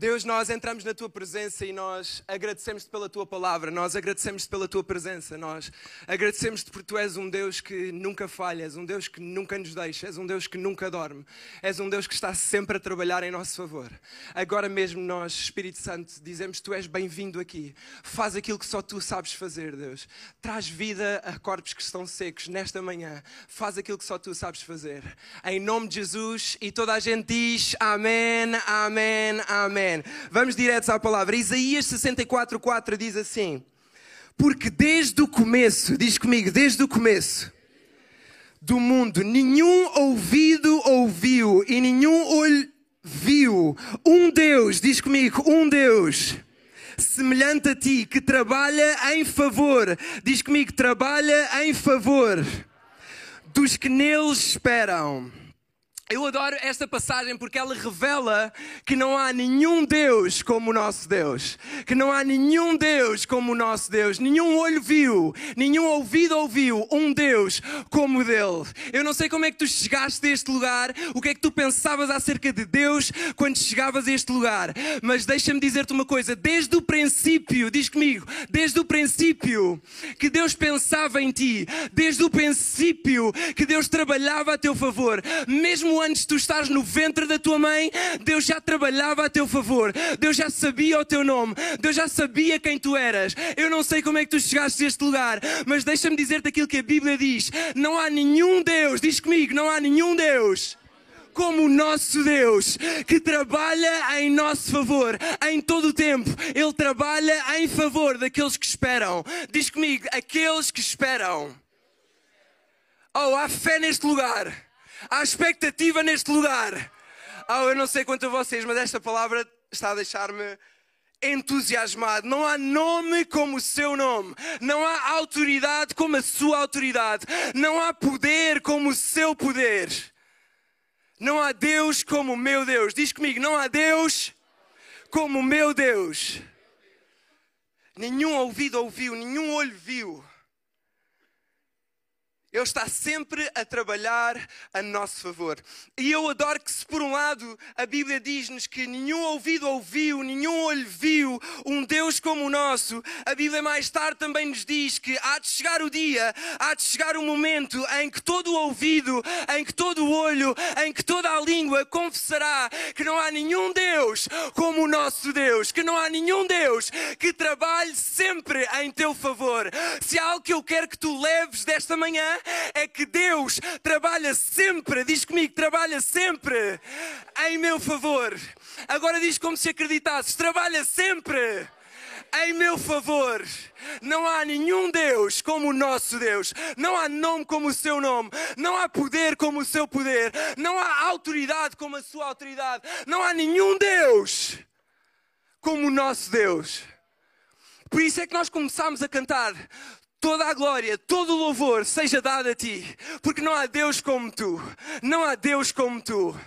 Deus, nós entramos na tua presença e nós agradecemos-te pela tua palavra, nós agradecemos-te pela tua presença, nós agradecemos-te porque tu és um Deus que nunca falha, és um Deus que nunca nos deixa, és um Deus que nunca dorme, és um Deus que está sempre a trabalhar em nosso favor. Agora mesmo nós, Espírito Santo, dizemos tu és bem-vindo aqui, faz aquilo que só tu sabes fazer, Deus. Traz vida a corpos que estão secos nesta manhã, faz aquilo que só tu sabes fazer. Em nome de Jesus e toda a gente diz amém, amém, amém. Vamos diretos à palavra. Isaías 64:4 diz assim: Porque desde o começo, diz comigo, desde o começo do mundo, nenhum ouvido ouviu e nenhum olho viu um Deus, diz comigo, um Deus semelhante a ti que trabalha em favor, diz comigo, trabalha em favor dos que neles esperam. Eu adoro esta passagem porque ela revela que não há nenhum Deus como o nosso Deus. Que não há nenhum Deus como o nosso Deus. Nenhum olho viu, nenhum ouvido ouviu um Deus como o dele. Eu não sei como é que tu chegaste a este lugar, o que é que tu pensavas acerca de Deus quando chegavas a este lugar. Mas deixa-me dizer-te uma coisa: desde o princípio, diz comigo, desde o princípio que Deus pensava em ti, desde o princípio que Deus trabalhava a teu favor, mesmo antes de tu estares no ventre da tua mãe, Deus já trabalhava a teu favor. Deus já sabia o teu nome. Deus já sabia quem tu eras. Eu não sei como é que tu chegaste a este lugar, mas deixa-me dizer-te aquilo que a Bíblia diz. Não há nenhum Deus, diz comigo, não há nenhum Deus como o nosso Deus, que trabalha em nosso favor em todo o tempo. Ele trabalha em favor daqueles que esperam. Diz comigo, aqueles que esperam. Oh, há fé neste lugar. Há expectativa neste lugar. Oh, eu não sei quanto a vocês, mas esta palavra está a deixar-me entusiasmado. Não há nome como o seu nome. Não há autoridade como a sua autoridade. Não há poder como o seu poder. Não há Deus como o meu Deus. Diz comigo, não há Deus como o meu Deus. Nenhum ouvido ouviu, nenhum olho viu. Ele está sempre a trabalhar a nosso favor. E eu adoro que, se por um lado a Bíblia diz-nos que nenhum ouvido ouviu, nenhum olho viu um Deus como o nosso, a Bíblia mais tarde também nos diz que há de chegar o dia, há de chegar o momento em que todo o ouvido, em que todo o olho, em que toda a língua confessará que não há nenhum Deus como o nosso Deus, que não há nenhum Deus que trabalhe sempre em teu favor. Se há algo que eu quero que tu leves desta manhã, é que Deus trabalha sempre, diz comigo, trabalha sempre em meu favor. Agora diz como se acreditasses, trabalha sempre em meu favor. Não há nenhum Deus como o nosso Deus. Não há nome como o seu nome. Não há poder como o seu poder. Não há autoridade como a sua autoridade. Não há nenhum Deus como o nosso Deus. Por isso é que nós começamos a cantar toda a glória, todo o louvor seja dado a ti, porque não há Deus como tu, não há Deus como tu.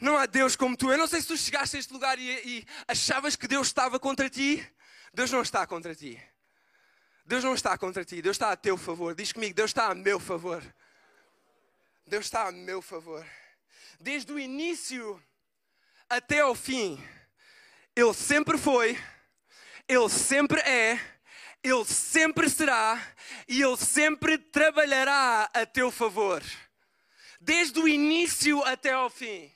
Não há Deus como tu. Eu não sei se tu chegaste a este lugar e, e achavas que Deus estava contra ti. Deus não está contra ti. Deus não está contra ti. Deus está a teu favor. Diz comigo, Deus está a meu favor. Deus está a meu favor. Desde o início até ao fim, Ele sempre foi, Ele sempre é ele sempre será e Ele sempre trabalhará a teu favor, desde o início até ao fim.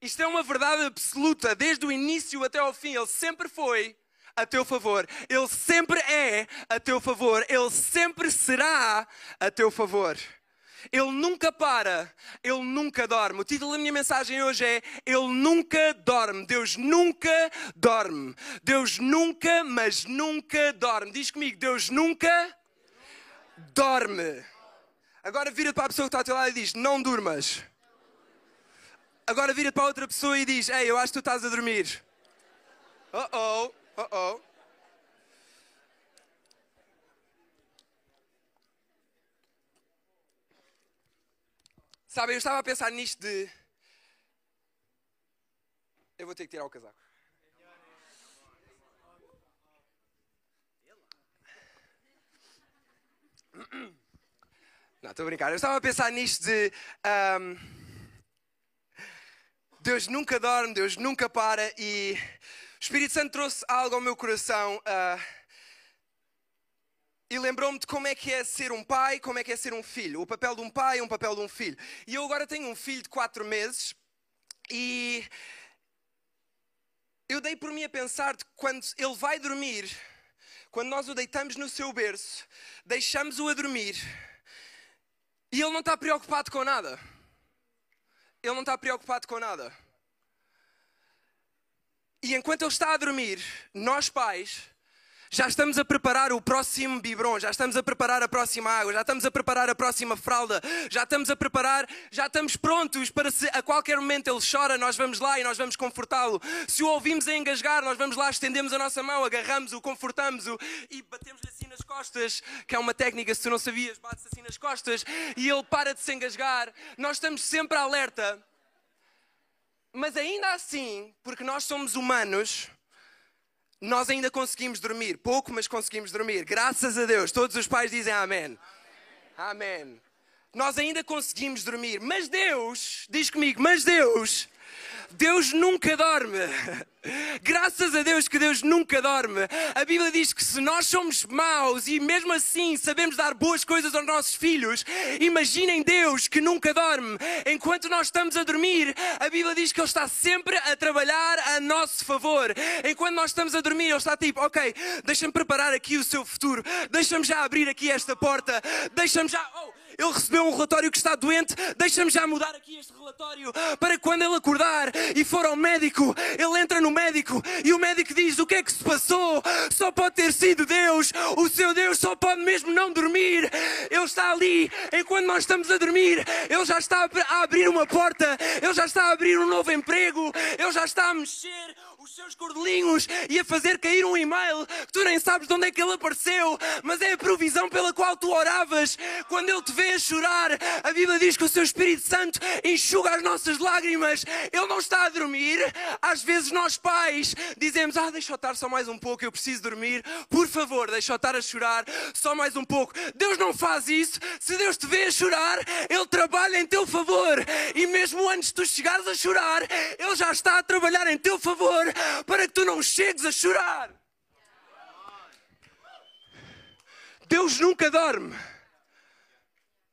Isto é uma verdade absoluta, desde o início até ao fim. Ele sempre foi a teu favor, Ele sempre é a teu favor, Ele sempre será a teu favor. Ele nunca para, Ele nunca dorme. O título da minha mensagem hoje é Ele nunca dorme. Deus nunca dorme. Deus nunca, mas nunca dorme. Diz comigo, Deus nunca dorme. Agora vira para a pessoa que está ao teu lado e diz: Não durmas. Agora vira para outra pessoa e diz: Ei, eu acho que tu estás a dormir. Oh oh, oh oh. Sabe, eu estava a pensar nisto de Eu vou ter que tirar o casaco. Não, estou a brincar. Eu estava a pensar nisto de. Um, Deus nunca dorme, Deus nunca para e o Espírito Santo trouxe algo ao meu coração uh, e lembrou-me de como é que é ser um pai, como é que é ser um filho. O papel de um pai um papel de um filho. E eu agora tenho um filho de 4 meses e eu dei por mim a pensar de quando ele vai dormir, quando nós o deitamos no seu berço, deixamos-o a dormir e ele não está preocupado com nada. Ele não está preocupado com nada. E enquanto ele está a dormir, nós pais já estamos a preparar o próximo biberon, já estamos a preparar a próxima água, já estamos a preparar a próxima fralda, já estamos a preparar, já estamos prontos para se a qualquer momento ele chora, nós vamos lá e nós vamos confortá-lo. Se o ouvimos a engasgar, nós vamos lá, estendemos a nossa mão, agarramos-o, confortamos-o e batemos-lhe assim nas costas, que é uma técnica, se tu não sabias, bates assim nas costas e ele para de se engasgar. Nós estamos sempre alerta. Mas ainda assim, porque nós somos humanos, nós ainda conseguimos dormir. Pouco, mas conseguimos dormir. Graças a Deus. Todos os pais dizem amém. Amém. amém. Nós ainda conseguimos dormir. Mas Deus, diz comigo, mas Deus Deus nunca dorme. Graças a Deus que Deus nunca dorme. A Bíblia diz que se nós somos maus e mesmo assim sabemos dar boas coisas aos nossos filhos, imaginem Deus que nunca dorme. Enquanto nós estamos a dormir, a Bíblia diz que Ele está sempre a trabalhar a nosso favor. Enquanto nós estamos a dormir, Ele está tipo, ok, deixa-me preparar aqui o seu futuro, deixa-me já abrir aqui esta porta, deixa-me já. Oh, ele recebeu um relatório que está doente, deixa-me já mudar aqui este relatório para quando ele acordar e for ao médico, ele entra no médico e o médico diz o que é que se passou, só pode ter sido Deus, o seu Deus só pode mesmo não dormir. Ele está ali, enquanto nós estamos a dormir, ele já está a abrir uma porta, ele já está a abrir um novo emprego, ele já está a mexer os seus cordelinhos e a fazer cair um e-mail que tu nem sabes de onde é que ele apareceu, mas é a provisão pela qual tu oravas. Quando ele te vê a chorar, a Bíblia diz que o seu Espírito Santo enxuga as nossas lágrimas. Ele não está a dormir. Às vezes nós pais dizemos: Ah, deixa eu estar só mais um pouco, eu preciso dormir. Por favor, deixa eu estar a chorar só mais um pouco. Deus não faz isso. Se Deus te vê a chorar, Ele trabalha em teu favor. E mesmo antes de tu chegares a chorar, Ele já está a trabalhar em teu favor para que tu não chegues a chorar. Deus nunca dorme.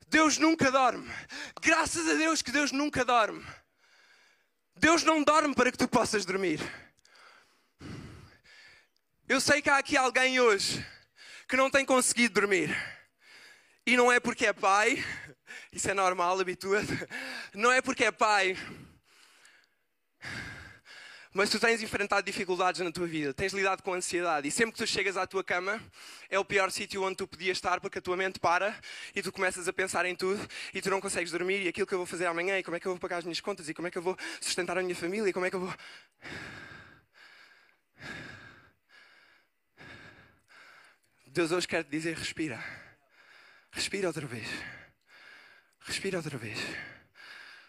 Deus nunca dorme. Graças a Deus que Deus nunca dorme. Deus não dorme para que tu possas dormir. Eu sei que há aqui alguém hoje que não tem conseguido dormir. E não é porque é pai, isso é normal, habitua-te. Não é porque é pai mas tu tens enfrentado dificuldades na tua vida, tens lidado com ansiedade e sempre que tu chegas à tua cama é o pior sítio onde tu podias estar porque a tua mente para e tu começas a pensar em tudo e tu não consegues dormir e aquilo que eu vou fazer amanhã e como é que eu vou pagar as minhas contas e como é que eu vou sustentar a minha família e como é que eu vou. Deus hoje quer te dizer: respira, respira outra vez, respira outra vez,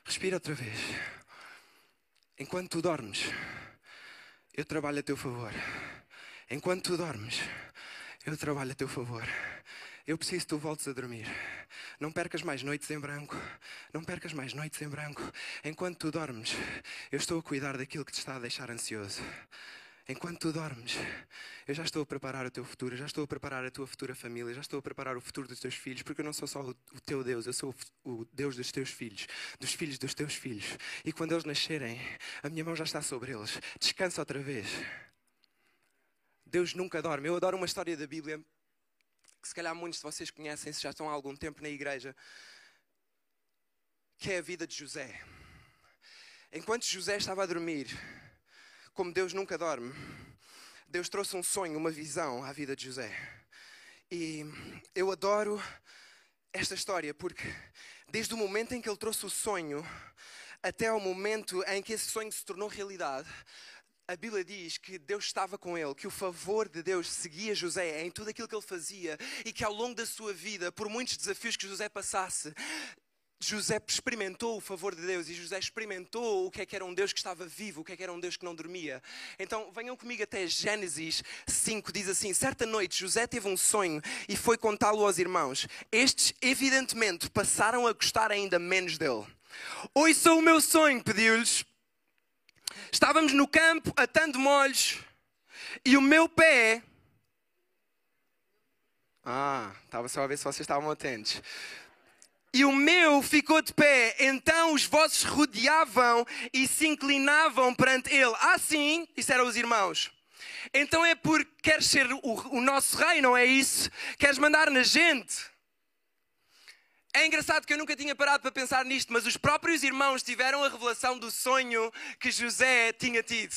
respira outra vez. Enquanto tu dormes, eu trabalho a teu favor. Enquanto tu dormes, eu trabalho a teu favor. Eu preciso que tu voltes a dormir. Não percas mais noites em branco. Não percas mais noites em branco. Enquanto tu dormes, eu estou a cuidar daquilo que te está a deixar ansioso. Enquanto tu dormes, eu já estou a preparar o teu futuro, já estou a preparar a tua futura família, já estou a preparar o futuro dos teus filhos, porque eu não sou só o teu Deus, eu sou o Deus dos teus filhos, dos filhos dos teus filhos. E quando eles nascerem, a minha mão já está sobre eles. Descansa outra vez. Deus nunca dorme. Eu adoro uma história da Bíblia que se calhar muitos de vocês conhecem, se já estão há algum tempo na igreja, que é a vida de José. Enquanto José estava a dormir, como Deus nunca dorme, Deus trouxe um sonho, uma visão à vida de José. E eu adoro esta história porque, desde o momento em que ele trouxe o sonho até o momento em que esse sonho se tornou realidade, a Bíblia diz que Deus estava com ele, que o favor de Deus seguia José em tudo aquilo que ele fazia e que ao longo da sua vida, por muitos desafios que José passasse, José experimentou o favor de Deus e José experimentou o que é que era um Deus que estava vivo, o que é que era um Deus que não dormia. Então venham comigo até Gênesis 5, diz assim: Certa noite José teve um sonho e foi contá-lo aos irmãos. Estes, evidentemente, passaram a gostar ainda menos dele. Ouçam o meu sonho, pediu-lhes. Estávamos no campo atando molhos e o meu pé. Ah, estava só a ver se vocês estavam atentos e o meu ficou de pé. Então os vossos rodeavam e se inclinavam perante ele. Ah, sim, isso eram os irmãos. Então é porque queres ser o, o nosso rei, não é isso? Queres mandar na gente? É engraçado que eu nunca tinha parado para pensar nisto, mas os próprios irmãos tiveram a revelação do sonho que José tinha tido.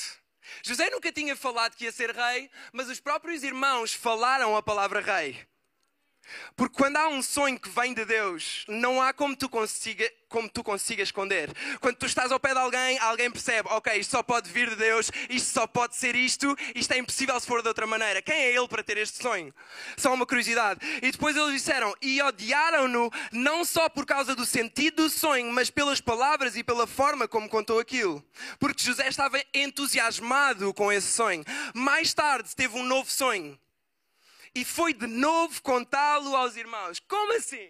José nunca tinha falado que ia ser rei, mas os próprios irmãos falaram a palavra rei. Porque quando há um sonho que vem de Deus, não há como tu, consiga, como tu consigas esconder. Quando tu estás ao pé de alguém, alguém percebe, ok, isto só pode vir de Deus, isto só pode ser isto, isto é impossível se for de outra maneira. Quem é ele para ter este sonho? Só uma curiosidade. E depois eles disseram, e odiaram-no não só por causa do sentido do sonho, mas pelas palavras e pela forma como contou aquilo. Porque José estava entusiasmado com esse sonho. Mais tarde teve um novo sonho e foi de novo contá-lo aos irmãos. Como assim?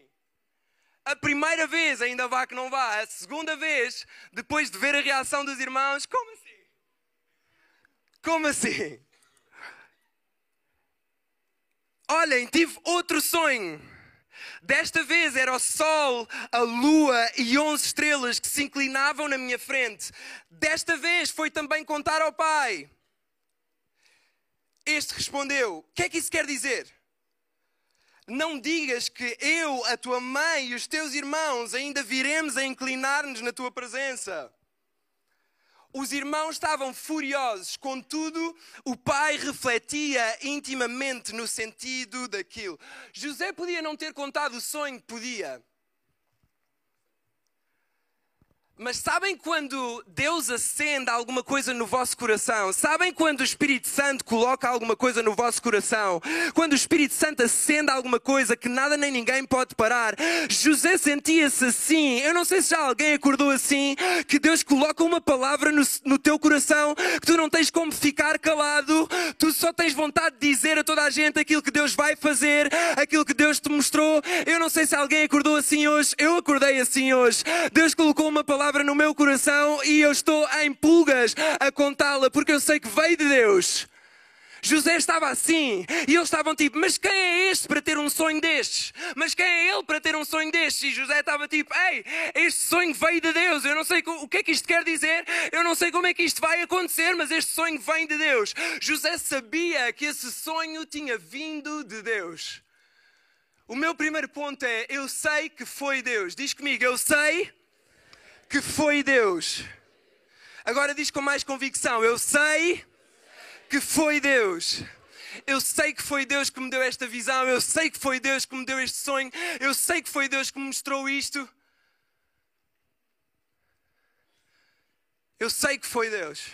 A primeira vez ainda vá que não vá, a segunda vez, depois de ver a reação dos irmãos, como assim? Como assim? Olhem, tive outro sonho. Desta vez era o sol, a lua e onze estrelas que se inclinavam na minha frente. Desta vez foi também contar ao pai. Este respondeu: O que é que isso quer dizer? Não digas que eu, a tua mãe e os teus irmãos ainda viremos a inclinar-nos na tua presença. Os irmãos estavam furiosos, contudo, o pai refletia intimamente no sentido daquilo. José podia não ter contado o sonho, podia. Mas sabem quando Deus acende alguma coisa no vosso coração? Sabem quando o Espírito Santo coloca alguma coisa no vosso coração? Quando o Espírito Santo acende alguma coisa que nada nem ninguém pode parar? José sentia-se assim. Eu não sei se já alguém acordou assim. Que Deus coloca uma palavra no, no teu coração que tu não tens como ficar calado. Tu só tens vontade de dizer a toda a gente aquilo que Deus vai fazer, aquilo que Deus te mostrou. Eu não sei se alguém acordou assim hoje. Eu acordei assim hoje. Deus colocou uma palavra palavra no meu coração e eu estou em pulgas a contá-la porque eu sei que veio de Deus. José estava assim e eles estavam tipo: Mas quem é este para ter um sonho destes? Mas quem é ele para ter um sonho destes? E José estava tipo: Ei, este sonho veio de Deus. Eu não sei o que é que isto quer dizer, eu não sei como é que isto vai acontecer, mas este sonho vem de Deus. José sabia que esse sonho tinha vindo de Deus. O meu primeiro ponto é: Eu sei que foi Deus. Diz comigo: Eu sei que foi Deus. Agora diz com mais convicção: Eu sei que foi Deus. Eu sei que foi Deus que me deu esta visão. Eu sei que foi Deus que me deu este sonho. Eu sei que foi Deus que me mostrou isto. Eu sei que foi Deus.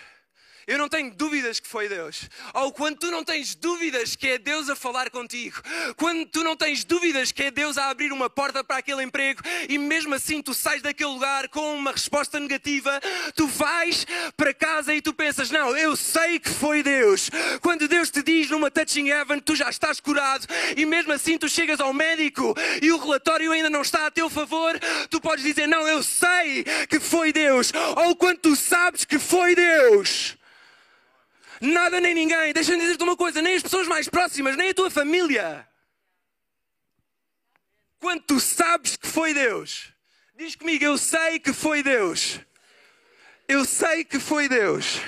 Eu não tenho dúvidas que foi Deus. Ou quando tu não tens dúvidas que é Deus a falar contigo, quando tu não tens dúvidas que é Deus a abrir uma porta para aquele emprego e mesmo assim tu sais daquele lugar com uma resposta negativa, tu vais para casa e tu pensas: Não, eu sei que foi Deus. Quando Deus te diz numa touching heaven, tu já estás curado e mesmo assim tu chegas ao médico e o relatório ainda não está a teu favor, tu podes dizer: Não, eu sei que foi Deus. Ou quando tu sabes que foi Deus. Nada nem ninguém. Deixa-me dizer-te uma coisa: nem as pessoas mais próximas, nem a tua família. Quando tu sabes que foi Deus, diz comigo: Eu sei que foi Deus. Eu sei que foi Deus.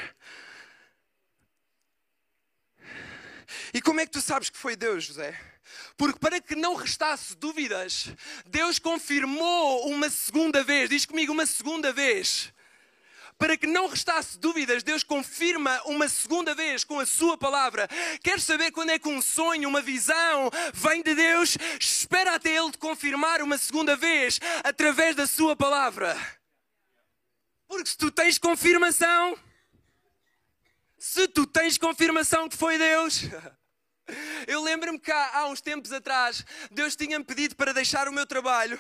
E como é que tu sabes que foi Deus, José? Porque para que não restasse dúvidas, Deus confirmou uma segunda vez. Diz comigo, uma segunda vez. Para que não restasse dúvidas, Deus confirma uma segunda vez com a Sua palavra. Queres saber quando é que um sonho, uma visão vem de Deus? Espera até Ele te confirmar uma segunda vez através da Sua palavra. Porque se tu tens confirmação, se tu tens confirmação que foi Deus. Eu lembro-me que há, há uns tempos atrás, Deus tinha-me pedido para deixar o meu trabalho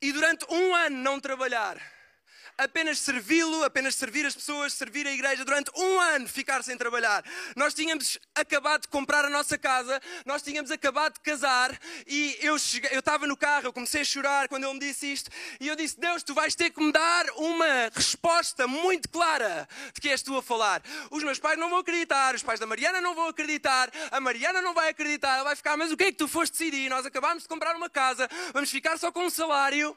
e durante um ano não trabalhar apenas servi-lo, apenas servir as pessoas, servir a igreja durante um ano, ficar sem trabalhar. Nós tínhamos acabado de comprar a nossa casa, nós tínhamos acabado de casar e eu cheguei, eu estava no carro, eu comecei a chorar quando ele me disse isto e eu disse: Deus, tu vais ter que me dar uma resposta muito clara de que és tu a falar. Os meus pais não vão acreditar, os pais da Mariana não vão acreditar, a Mariana não vai acreditar, ela vai ficar, mas o que é que tu foste decidir? Nós acabámos de comprar uma casa, vamos ficar só com um salário.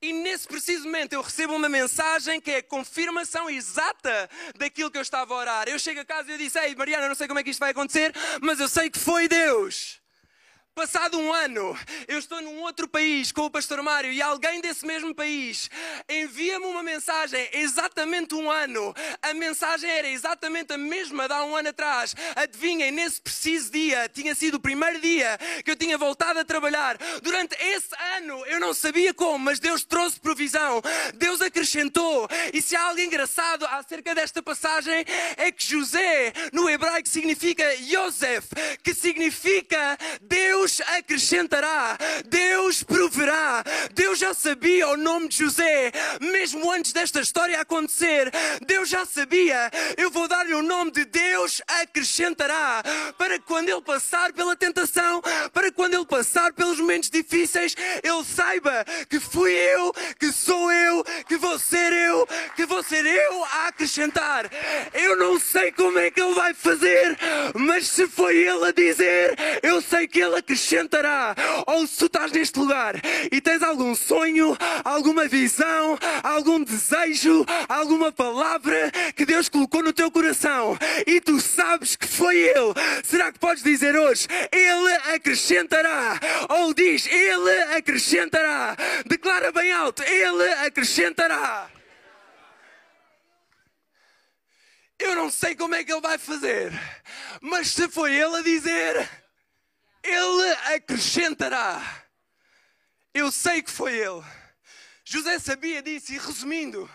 E nesse preciso momento eu recebo uma mensagem que é a confirmação exata daquilo que eu estava a orar. Eu chego a casa e eu disse: Ei, Mariana, não sei como é que isto vai acontecer, mas eu sei que foi Deus. Passado um ano, eu estou num outro país com o pastor Mário e alguém desse mesmo país envia-me uma mensagem exatamente um ano. A mensagem era exatamente a mesma de há um ano atrás. Adivinhem, nesse preciso dia, tinha sido o primeiro dia que eu tinha voltado a trabalhar. Durante esse ano, eu não sabia como, mas Deus trouxe provisão. Deus acrescentou. E se há algo engraçado acerca desta passagem, é que José, no hebraico, significa Yosef, que significa Deus Deus acrescentará, Deus proverá. Deus já sabia o nome de José, mesmo antes desta história acontecer. Deus já sabia. Eu vou dar-lhe o nome de Deus acrescentará, para que quando ele passar pela tentação, para que quando ele passar pelos momentos difíceis, ele saiba que fui eu, que sou eu, que vou ser eu, que vou ser eu a acrescentar. Eu não sei como é que ele vai fazer, mas se foi ele a dizer, eu sei que ele acrescentará acrescentará. Ou se tu estás neste lugar e tens algum sonho, alguma visão, algum desejo, alguma palavra que Deus colocou no teu coração e tu sabes que foi Ele, será que podes dizer hoje: Ele acrescentará? Ou diz: Ele acrescentará? Declara bem alto: Ele acrescentará. Eu não sei como é que ele vai fazer, mas se foi ele a dizer, ele acrescentará. Eu sei que foi Ele. José sabia disso e resumindo,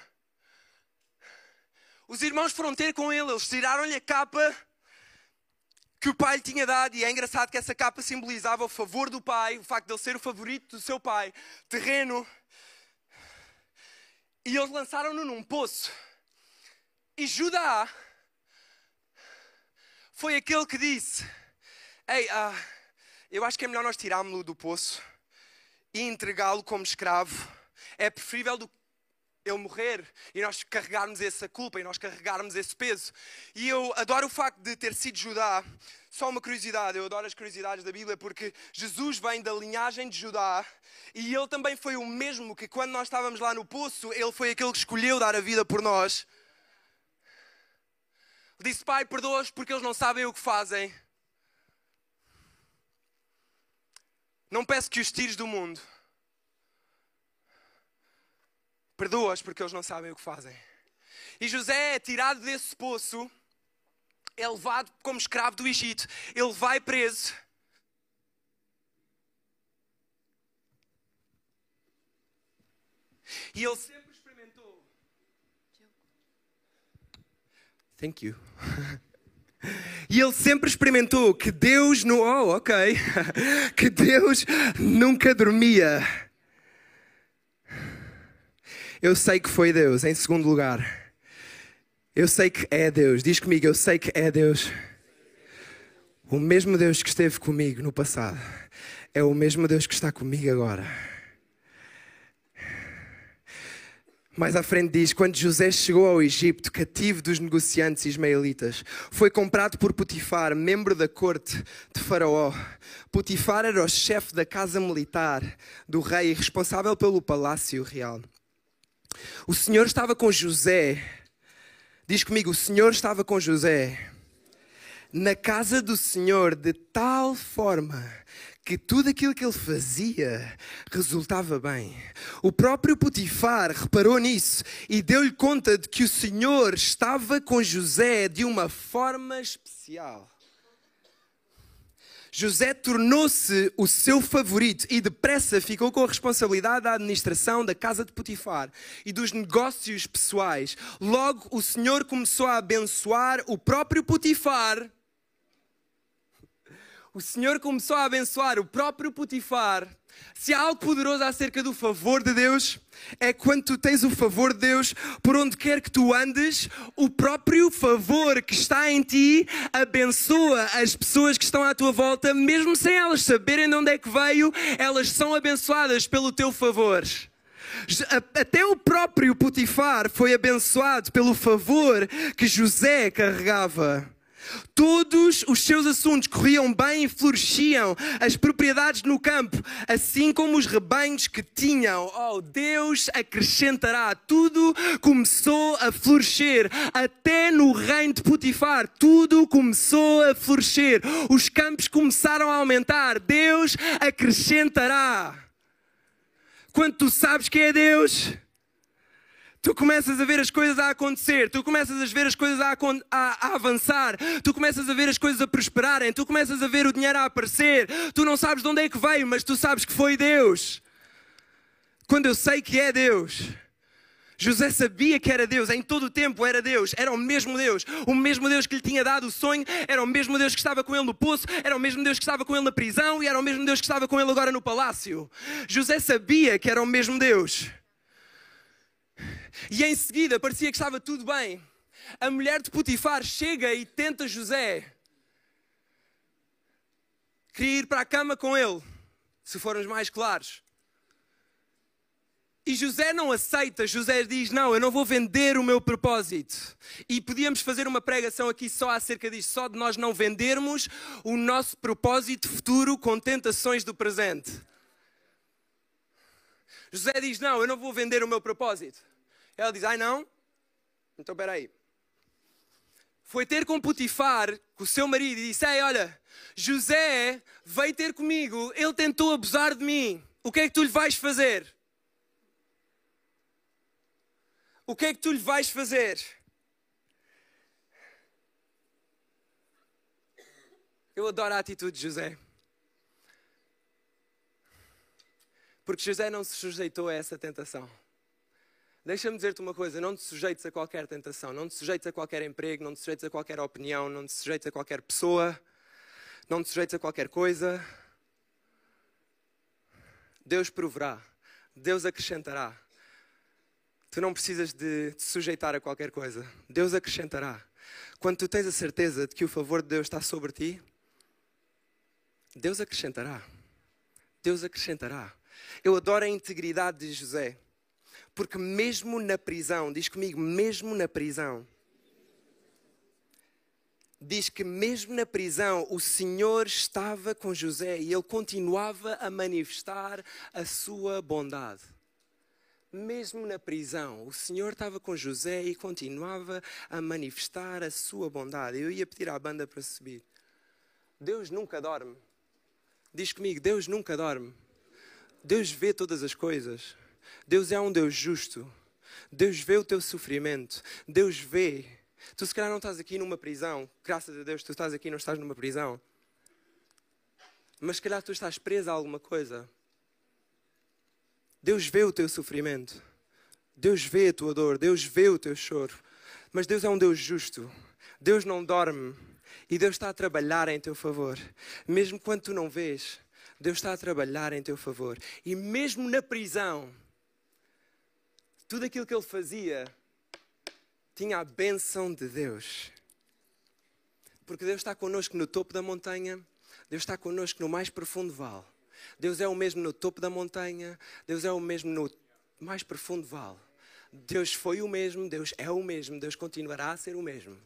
os irmãos foram ter com ele, eles tiraram-lhe a capa que o pai lhe tinha dado, e é engraçado que essa capa simbolizava o favor do pai, o facto de ele ser o favorito do seu pai, terreno. E eles lançaram-no num poço. E Judá foi aquele que disse: Ei, ah, eu acho que é melhor nós tirarmos-lo do poço e entregá-lo como escravo. É preferível do que ele morrer e nós carregarmos essa culpa e nós carregarmos esse peso. E eu adoro o facto de ter sido Judá. Só uma curiosidade, eu adoro as curiosidades da Bíblia porque Jesus vem da linhagem de Judá e ele também foi o mesmo que quando nós estávamos lá no poço, ele foi aquele que escolheu dar a vida por nós. Disse, Pai, perdoa-os porque eles não sabem o que fazem. Não peço que os tires do mundo. Perdoa-os porque eles não sabem o que fazem. E José é tirado desse poço, é levado como escravo do Egito. Ele vai preso. E ele sempre experimentou. Thank you. E ele sempre experimentou que Deus no oh, ok, que Deus nunca dormia. Eu sei que foi Deus, em segundo lugar. Eu sei que é Deus. Diz comigo, eu sei que é Deus. O mesmo Deus que esteve comigo no passado é o mesmo Deus que está comigo agora. Mais à frente diz: quando José chegou ao Egito, cativo dos negociantes ismaelitas, foi comprado por Potifar, membro da corte de Faraó. Potifar era o chefe da casa militar do rei, responsável pelo palácio real. O Senhor estava com José. Diz comigo: o Senhor estava com José na casa do Senhor de tal forma que tudo aquilo que ele fazia resultava bem. O próprio Potifar reparou nisso e deu-lhe conta de que o Senhor estava com José de uma forma especial. José tornou-se o seu favorito e depressa ficou com a responsabilidade da administração da casa de Potifar e dos negócios pessoais. Logo, o Senhor começou a abençoar o próprio Potifar o Senhor começou a abençoar o próprio Potifar. Se há algo poderoso acerca do favor de Deus, é quando tu tens o favor de Deus, por onde quer que tu andes, o próprio favor que está em ti abençoa as pessoas que estão à tua volta, mesmo sem elas saberem de onde é que veio, elas são abençoadas pelo teu favor. Até o próprio Potifar foi abençoado pelo favor que José carregava. Todos os seus assuntos corriam bem e floresciam, as propriedades no campo, assim como os rebanhos que tinham. Oh, Deus acrescentará. Tudo começou a florescer, até no reino de Potifar, tudo começou a florescer. Os campos começaram a aumentar. Deus acrescentará. Quando tu sabes que é Deus, tu começas a ver as coisas a acontecer, tu começas a ver as coisas a, a, a, avançar, tu começas a ver as coisas a prosperarem, tu começas a ver o dinheiro a aparecer, tu não sabes de onde é que veio, mas tu sabes que foi Deus. Quando eu sei que é Deus, José sabia que era Deus, em todo o tempo era Deus, era o mesmo Deus, o mesmo Deus que lhe tinha dado o sonho, era o mesmo Deus que estava com ele no poço, era o mesmo Deus que estava com ele na prisão e era o mesmo Deus que estava com ele agora no palácio. José sabia que era o mesmo Deus. E em seguida parecia que estava tudo bem. A mulher de Potifar chega e tenta José. Queria ir para a cama com ele, se formos mais claros. E José não aceita, José diz: Não, eu não vou vender o meu propósito. E podíamos fazer uma pregação aqui só acerca disso, só de nós não vendermos o nosso propósito futuro com tentações do presente. José diz: Não, eu não vou vender o meu propósito. Ela diz: Ai não? Então espera aí. Foi ter com Potifar, com o seu marido, e disse: Ei, olha, José veio ter comigo, ele tentou abusar de mim. O que é que tu lhe vais fazer? O que é que tu lhe vais fazer? Eu adoro a atitude de José. Porque José não se sujeitou a essa tentação. Deixa-me dizer-te uma coisa: não te sujeites a qualquer tentação, não te sujeites a qualquer emprego, não te sujeites a qualquer opinião, não te sujeites a qualquer pessoa, não te sujeites a qualquer coisa. Deus proverá, Deus acrescentará. Tu não precisas de te sujeitar a qualquer coisa. Deus acrescentará. Quando tu tens a certeza de que o favor de Deus está sobre ti, Deus acrescentará. Deus acrescentará. Eu adoro a integridade de José. Porque mesmo na prisão, diz comigo, mesmo na prisão, diz que mesmo na prisão o Senhor estava com José e ele continuava a manifestar a sua bondade. Mesmo na prisão, o Senhor estava com José e continuava a manifestar a sua bondade. Eu ia pedir à banda para subir. Deus nunca dorme. Diz comigo, Deus nunca dorme. Deus vê todas as coisas. Deus é um Deus justo. Deus vê o teu sofrimento. Deus vê. Tu se calhar não estás aqui numa prisão. Graças a Deus tu estás aqui e não estás numa prisão. Mas se calhar tu estás preso a alguma coisa. Deus vê o teu sofrimento. Deus vê a tua dor. Deus vê o teu choro. Mas Deus é um Deus justo. Deus não dorme. E Deus está a trabalhar em teu favor. Mesmo quando tu não vês, Deus está a trabalhar em teu favor. E mesmo na prisão, tudo aquilo que ele fazia tinha a bênção de Deus. Porque Deus está connosco no topo da montanha, Deus está connosco no mais profundo vale. Deus é o mesmo no topo da montanha, Deus é o mesmo no mais profundo vale. Deus foi o mesmo, Deus é o mesmo, Deus continuará a ser o mesmo.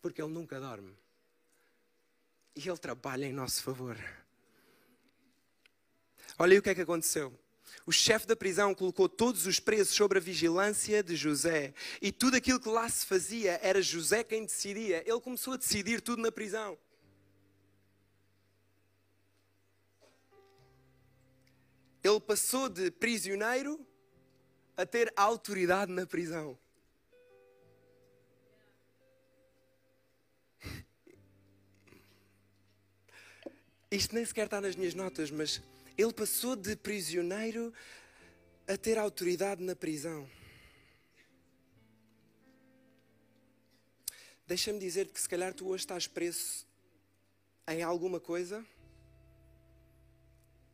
Porque Ele nunca dorme. E Ele trabalha em nosso favor. Olha aí o que é que aconteceu. O chefe da prisão colocou todos os presos sobre a vigilância de José. E tudo aquilo que lá se fazia era José quem decidia. Ele começou a decidir tudo na prisão. Ele passou de prisioneiro a ter autoridade na prisão. Isto nem sequer está nas minhas notas, mas ele passou de prisioneiro a ter autoridade na prisão. Deixa-me dizer que se calhar tu hoje estás preso em alguma coisa,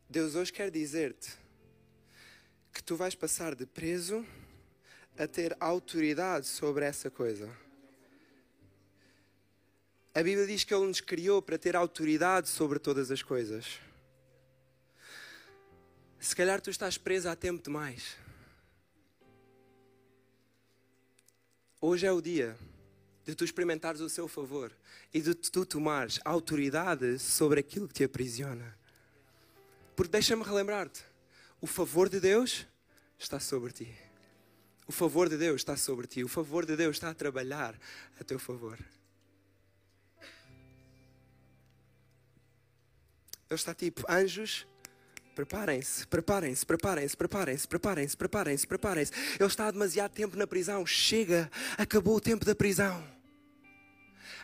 Deus hoje quer dizer-te que tu vais passar de preso a ter autoridade sobre essa coisa. A Bíblia diz que Ele nos criou para ter autoridade sobre todas as coisas. Se calhar tu estás preso há tempo demais. Hoje é o dia de tu experimentares o seu favor e de tu tomares autoridade sobre aquilo que te aprisiona. Porque deixa-me relembrar-te: o favor de Deus está sobre ti. O favor de Deus está sobre ti. O favor de Deus está a trabalhar a teu favor. Ele está tipo anjos. Preparem-se, preparem-se, preparem-se, preparem-se, preparem-se, preparem-se, preparem-se. Ele está há demasiado tempo na prisão. Chega, acabou o tempo da prisão.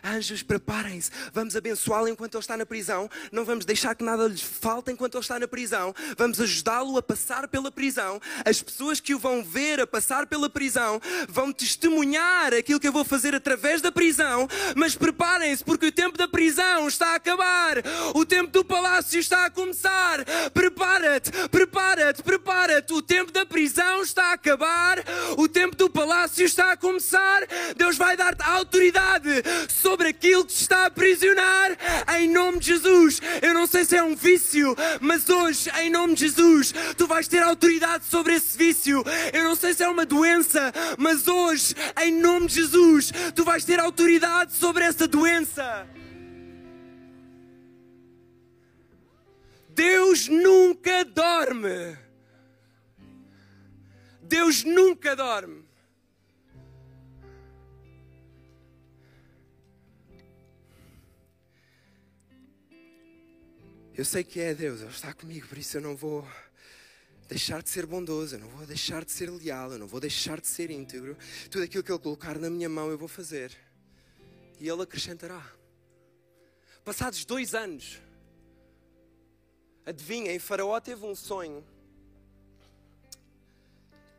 Anjos, preparem-se. Vamos abençoá-lo enquanto ele está na prisão. Não vamos deixar que nada lhe falte enquanto ele está na prisão. Vamos ajudá-lo a passar pela prisão. As pessoas que o vão ver a passar pela prisão vão testemunhar aquilo que eu vou fazer através da prisão. Mas preparem-se, porque o tempo da prisão está a acabar. O tempo do palácio está a começar. Prepara-te, prepara-te, prepara-te. O tempo da prisão está a acabar. O tempo do palácio está a começar. Deus vai dar-te autoridade sobre sobre aquilo que te está a aprisionar, em nome de Jesus. Eu não sei se é um vício, mas hoje, em nome de Jesus, tu vais ter autoridade sobre esse vício. Eu não sei se é uma doença, mas hoje, em nome de Jesus, tu vais ter autoridade sobre essa doença. Deus nunca dorme. Deus nunca dorme. Eu sei que é Deus, Ele está comigo, por isso eu não vou deixar de ser bondoso, eu não vou deixar de ser leal, eu não vou deixar de ser íntegro. Tudo aquilo que Ele colocar na minha mão eu vou fazer. E Ele acrescentará. Passados dois anos, adivinhem, Faraó teve um sonho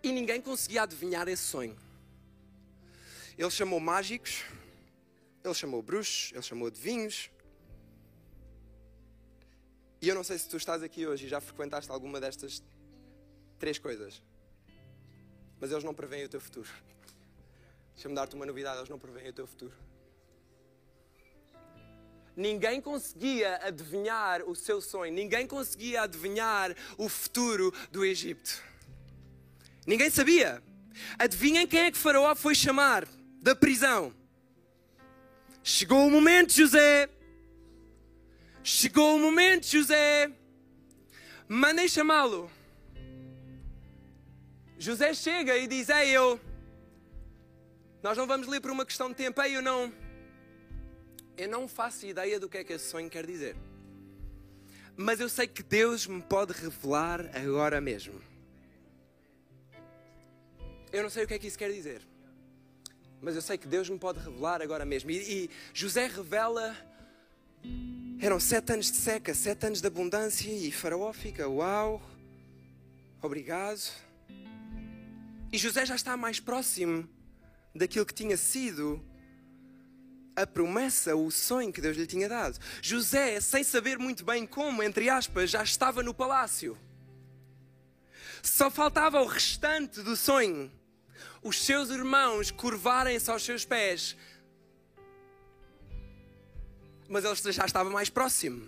e ninguém conseguia adivinhar esse sonho. Ele chamou mágicos, ele chamou bruxos, ele chamou adivinhos, e eu não sei se tu estás aqui hoje e já frequentaste alguma destas três coisas. Mas eles não preveem o teu futuro. Deixa-me dar-te uma novidade: eles não preveem o teu futuro. Ninguém conseguia adivinhar o seu sonho, ninguém conseguia adivinhar o futuro do Egito. Ninguém sabia. Adivinhem quem é que Faraó foi chamar da prisão. Chegou o momento, José. Chegou o momento, José. Mandem chamá-lo. José chega e diz: Ei, eu. Nós não vamos ler por uma questão de tempo. Ei, eu não. Eu não faço ideia do que é que esse sonho quer dizer. Mas eu sei que Deus me pode revelar agora mesmo. Eu não sei o que é que isso quer dizer. Mas eu sei que Deus me pode revelar agora mesmo. E, e José revela eram sete anos de seca, sete anos de abundância e Faraó fica, uau, obrigado. E José já está mais próximo daquilo que tinha sido a promessa, o sonho que Deus lhe tinha dado. José, sem saber muito bem como, entre aspas, já estava no palácio. Só faltava o restante do sonho. Os seus irmãos curvarem-se aos seus pés mas ele já estava mais próximo.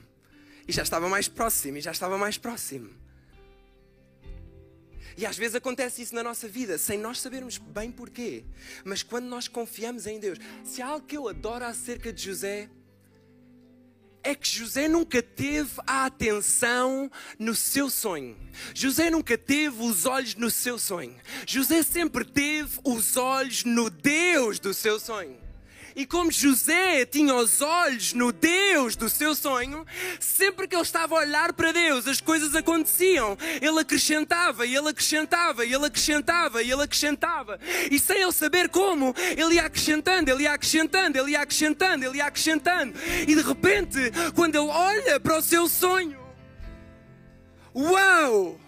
E já estava mais próximo, e já estava mais próximo. E às vezes acontece isso na nossa vida, sem nós sabermos bem porquê. Mas quando nós confiamos em Deus, se há algo que eu adoro acerca de José, é que José nunca teve a atenção no seu sonho. José nunca teve os olhos no seu sonho. José sempre teve os olhos no Deus do seu sonho. E como José tinha os olhos no Deus do seu sonho, sempre que ele estava a olhar para Deus, as coisas aconteciam. Ele acrescentava, e ele acrescentava, e ele acrescentava, e ele acrescentava. E sem ele saber como, ele ia acrescentando, ele ia acrescentando, ele ia acrescentando, ele ia acrescentando. E de repente, quando ele olha para o seu sonho, uau!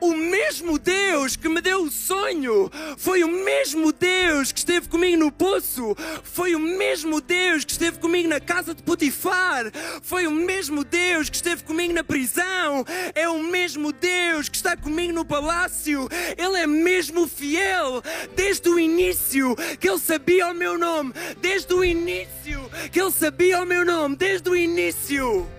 O mesmo Deus que me deu o sonho foi o mesmo Deus que esteve comigo no poço, foi o mesmo Deus que esteve comigo na casa de Potifar, foi o mesmo Deus que esteve comigo na prisão, é o mesmo Deus que está comigo no palácio, Ele é mesmo fiel desde o início que Ele sabia o meu nome, desde o início que Ele sabia o meu nome, desde o início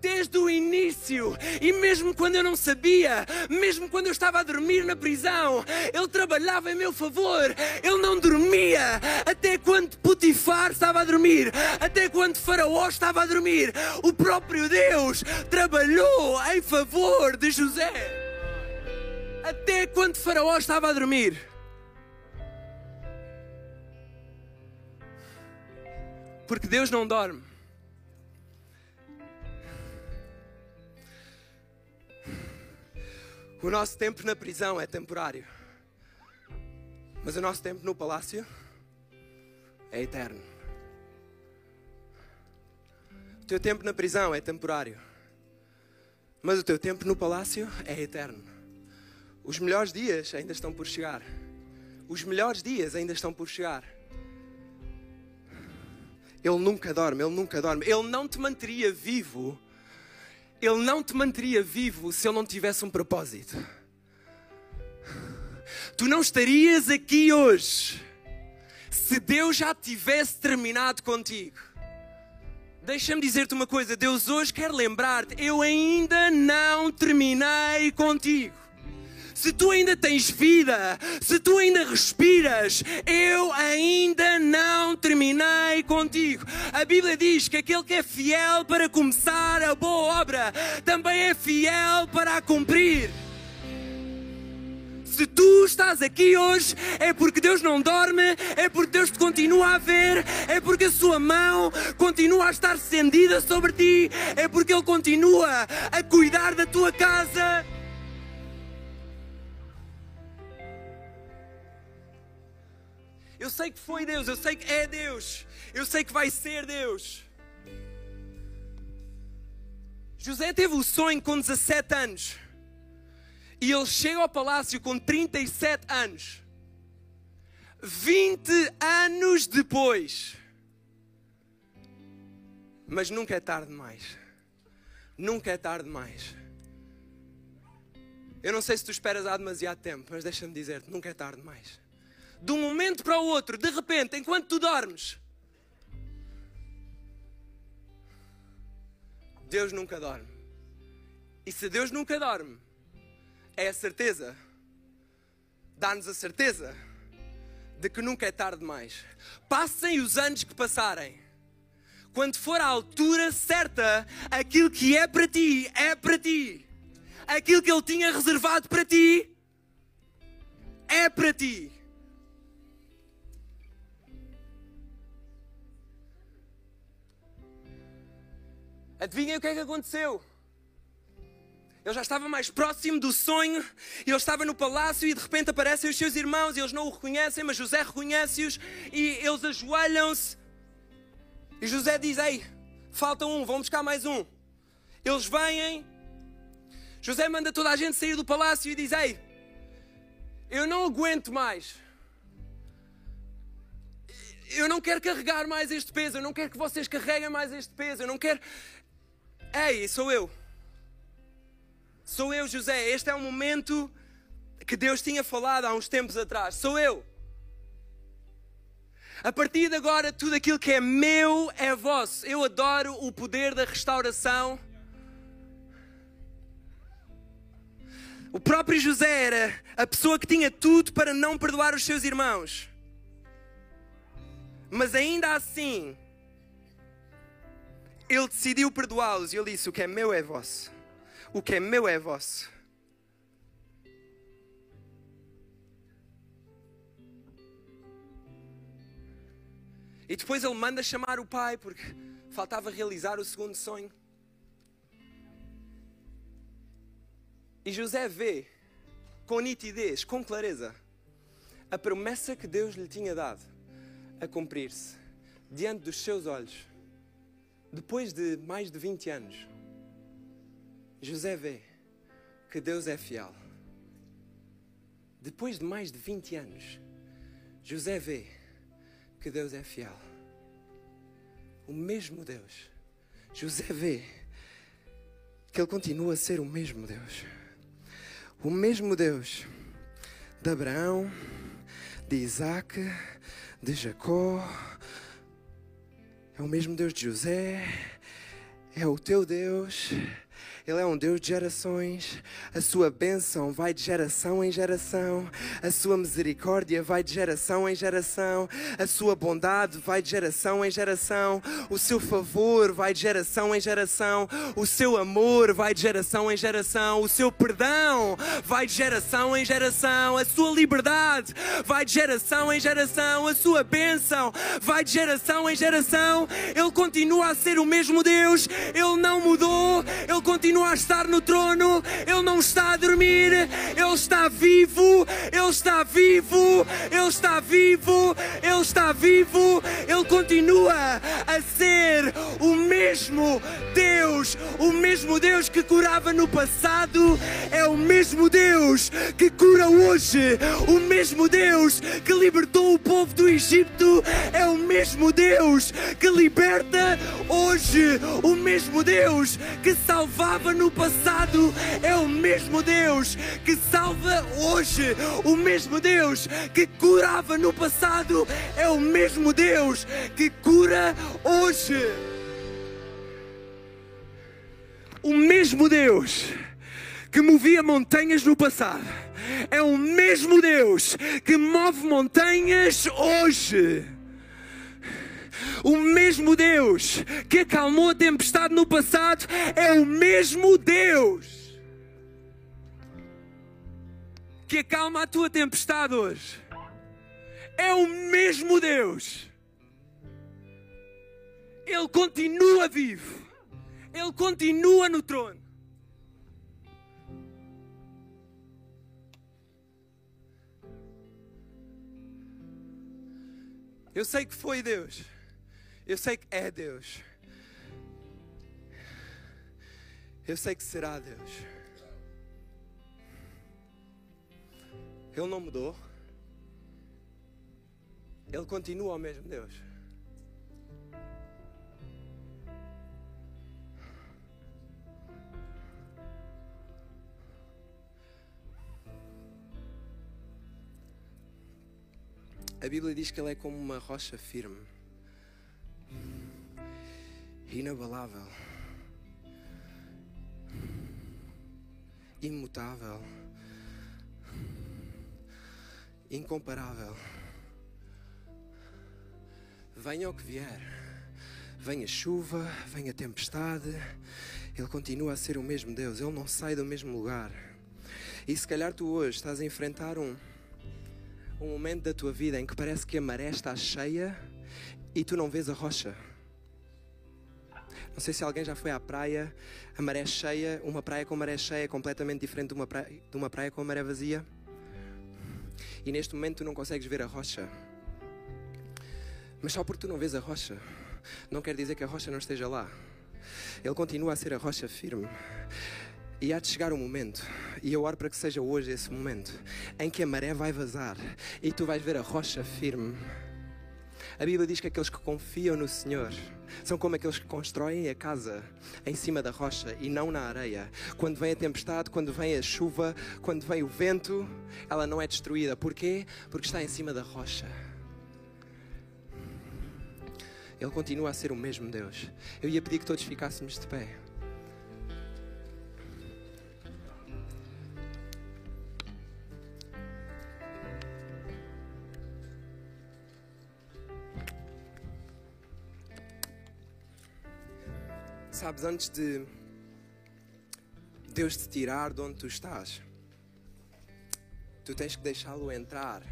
desde o início. E mesmo quando eu não sabia, mesmo quando eu estava a dormir na prisão, Ele trabalhava em meu favor. Ele não dormia até quando Potifar estava a dormir, até quando Faraó estava a dormir. O próprio Deus trabalhou em favor de José. Até quando Faraó estava a dormir. Porque Deus não dorme. O nosso tempo na prisão é temporário. Mas o nosso tempo no palácio é eterno. O teu tempo na prisão é temporário. Mas o teu tempo no palácio é eterno. Os melhores dias ainda estão por chegar. Os melhores dias ainda estão por chegar. Ele nunca dorme, ele nunca dorme. Ele não te manteria vivo ele não te manteria vivo se ele não tivesse um propósito. Tu não estarias aqui hoje se Deus já tivesse terminado contigo. Deixa-me dizer-te uma coisa: Deus hoje quer lembrar-te, eu ainda não terminei contigo se tu ainda tens vida, se tu ainda respiras, eu ainda não terminei contigo. A Bíblia diz que aquele que é fiel para começar a boa obra também é fiel para a cumprir. Se tu estás aqui hoje, é porque Deus não dorme, é porque Deus te continua a ver, é porque a sua mão continua a estar estendida sobre ti, é porque Ele continua a cuidar da tua casa. Eu sei que foi Deus, eu sei que é Deus, eu sei que vai ser Deus. José teve o sonho com 17 anos e ele chega ao palácio com 37 anos. 20 anos depois. Mas nunca é tarde demais. Nunca é tarde demais. Eu não sei se tu esperas há demasiado tempo, mas deixa-me dizer-te: nunca é tarde demais de um momento para o outro, de repente, enquanto tu dormes. Deus nunca dorme. E se Deus nunca dorme, é a certeza, dá-nos a certeza de que nunca é tarde demais. Passem os anos que passarem. Quando for a altura certa, aquilo que é para ti, é para ti. Aquilo que Ele tinha reservado para ti, é para ti. Adivinhem o que é que aconteceu? Ele já estava mais próximo do sonho, ele estava no palácio e de repente aparecem os seus irmãos e eles não o reconhecem, mas José reconhece-os e eles ajoelham-se. E José diz: Ei, falta um, vão buscar mais um. Eles vêm, José manda toda a gente sair do palácio e diz: Ei, eu não aguento mais. Eu não quero carregar mais este peso, eu não quero que vocês carreguem mais este peso, eu não quero. Ei, sou eu. Sou eu, José. Este é um momento que Deus tinha falado há uns tempos atrás. Sou eu. A partir de agora, tudo aquilo que é meu é vosso. Eu adoro o poder da restauração. O próprio José era a pessoa que tinha tudo para não perdoar os seus irmãos. Mas ainda assim, ele decidiu perdoá-los e ele disse: O que é meu é vosso. O que é meu é vosso. E depois ele manda chamar o pai porque faltava realizar o segundo sonho. E José vê com nitidez, com clareza, a promessa que Deus lhe tinha dado a cumprir-se diante dos seus olhos depois de mais de 20 anos, José vê que Deus é fiel. Depois de mais de 20 anos, José vê que Deus é fiel. O mesmo Deus. José vê que ele continua a ser o mesmo Deus. O mesmo Deus de Abraão, de Isaac, de Jacó. É o mesmo Deus de José. É o teu Deus. Ele é um Deus de gerações. A sua bênção vai de geração em geração. A sua misericórdia vai de geração em geração. A sua bondade vai de geração em geração. O seu favor vai de geração em geração. O seu amor vai de geração em geração. O seu perdão vai de geração em geração. A sua liberdade vai de geração em geração. A sua bênção vai de geração em geração. Ele continua a ser o mesmo Deus. Ele não mudou. Ele continua continua a estar no trono, Ele não está a dormir, Ele está vivo, Ele está vivo, Ele está vivo, Ele está vivo, Ele continua a ser o mesmo Deus, o mesmo Deus que curava no passado, é o mesmo Deus que cura hoje, o mesmo Deus que libertou o povo do Egito, é o mesmo Deus que liberta hoje, o mesmo Deus que salvava no passado é o mesmo Deus que salva hoje. O mesmo Deus que curava no passado é o mesmo Deus que cura hoje. O mesmo Deus que movia montanhas no passado é o mesmo Deus que move montanhas hoje. O mesmo Deus que acalmou a tempestade no passado é o mesmo Deus que acalma a tua tempestade hoje. É o mesmo Deus. Ele continua vivo. Ele continua no trono. Eu sei que foi Deus. Eu sei que é Deus. Eu sei que será Deus. Ele não mudou. Ele continua o mesmo Deus. A Bíblia diz que ele é como uma rocha firme inabalável, imutável, incomparável. Venha o que vier, venha chuva, venha tempestade, Ele continua a ser o mesmo Deus, Ele não sai do mesmo lugar. E se calhar tu hoje estás a enfrentar um, um momento da tua vida em que parece que a maré está cheia e tu não vês a rocha. Não sei se alguém já foi à praia, a maré cheia, uma praia com maré cheia é completamente diferente de uma praia, de uma praia com maré vazia. E neste momento tu não consegues ver a rocha. Mas só porque tu não vês a rocha, não quer dizer que a rocha não esteja lá. Ele continua a ser a rocha firme. E há de chegar um momento, e eu oro para que seja hoje esse momento, em que a maré vai vazar e tu vais ver a rocha firme. A Bíblia diz que aqueles que confiam no Senhor são como aqueles que constroem a casa em cima da rocha e não na areia. Quando vem a tempestade, quando vem a chuva, quando vem o vento, ela não é destruída. Porquê? Porque está em cima da rocha. Ele continua a ser o mesmo Deus. Eu ia pedir que todos ficássemos de pé. Sabes, antes de Deus te tirar de onde tu estás, tu tens que deixá-lo entrar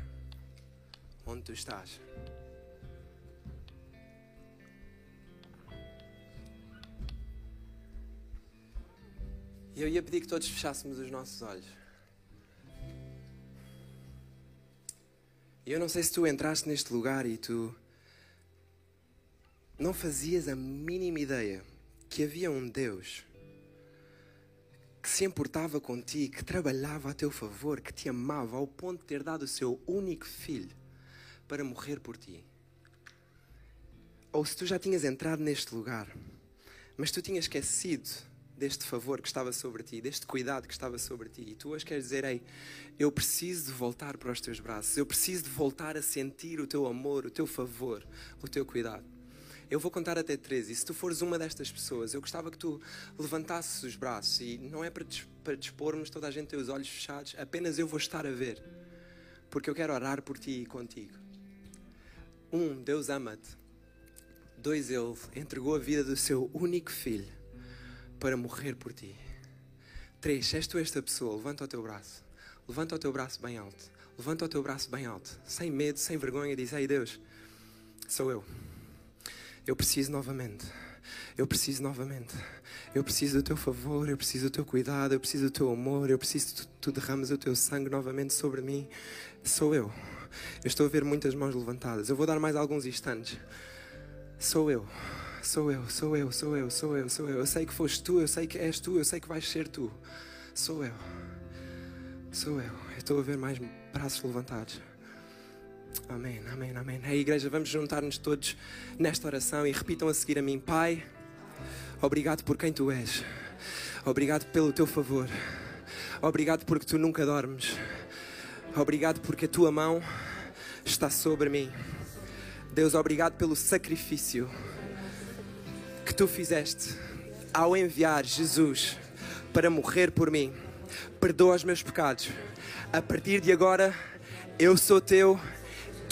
onde tu estás. E eu ia pedir que todos fechássemos os nossos olhos. E eu não sei se tu entraste neste lugar e tu não fazias a mínima ideia que havia um Deus que se importava contigo, que trabalhava a teu favor, que te amava ao ponto de ter dado o seu único filho para morrer por ti. Ou se tu já tinhas entrado neste lugar, mas tu tinhas esquecido deste favor que estava sobre ti, deste cuidado que estava sobre ti, e tu hoje queres dizer: Ei, eu preciso de voltar para os teus braços, eu preciso de voltar a sentir o teu amor, o teu favor, o teu cuidado. Eu vou contar até três, e se tu fores uma destas pessoas, eu gostava que tu levantasses os braços, e não é para, para dispormos toda a gente ter os olhos fechados, apenas eu vou estar a ver, porque eu quero orar por ti e contigo. Um, Deus ama-te. Dois, Ele entregou a vida do seu único filho para morrer por ti. Três, és tu esta pessoa, levanta o teu braço. Levanta o teu braço bem alto. Levanta o teu braço bem alto. Sem medo, sem vergonha, diz: Ei Deus, sou eu. Eu preciso novamente. Eu preciso novamente. Eu preciso do teu favor, eu preciso do teu cuidado, eu preciso do teu amor, eu preciso que tu, derrames o teu sangue novamente sobre mim. Sou eu. Eu estou a ver muitas mãos levantadas. Eu vou dar mais alguns instantes. Sou eu. Sou eu, sou eu, sou eu, sou eu, sou eu. Eu sei que foste tu, eu sei que és tu, eu sei que vais ser tu. Sou eu. Sou eu. Eu estou a ver mais braços levantados. Amém, amém, amém. A igreja, vamos juntar-nos todos nesta oração e repitam a seguir a mim. Pai, obrigado por quem tu és. Obrigado pelo teu favor. Obrigado porque tu nunca dormes. Obrigado porque a tua mão está sobre mim. Deus, obrigado pelo sacrifício que tu fizeste ao enviar Jesus para morrer por mim. Perdoa os meus pecados. A partir de agora, eu sou teu,